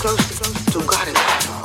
close to God in.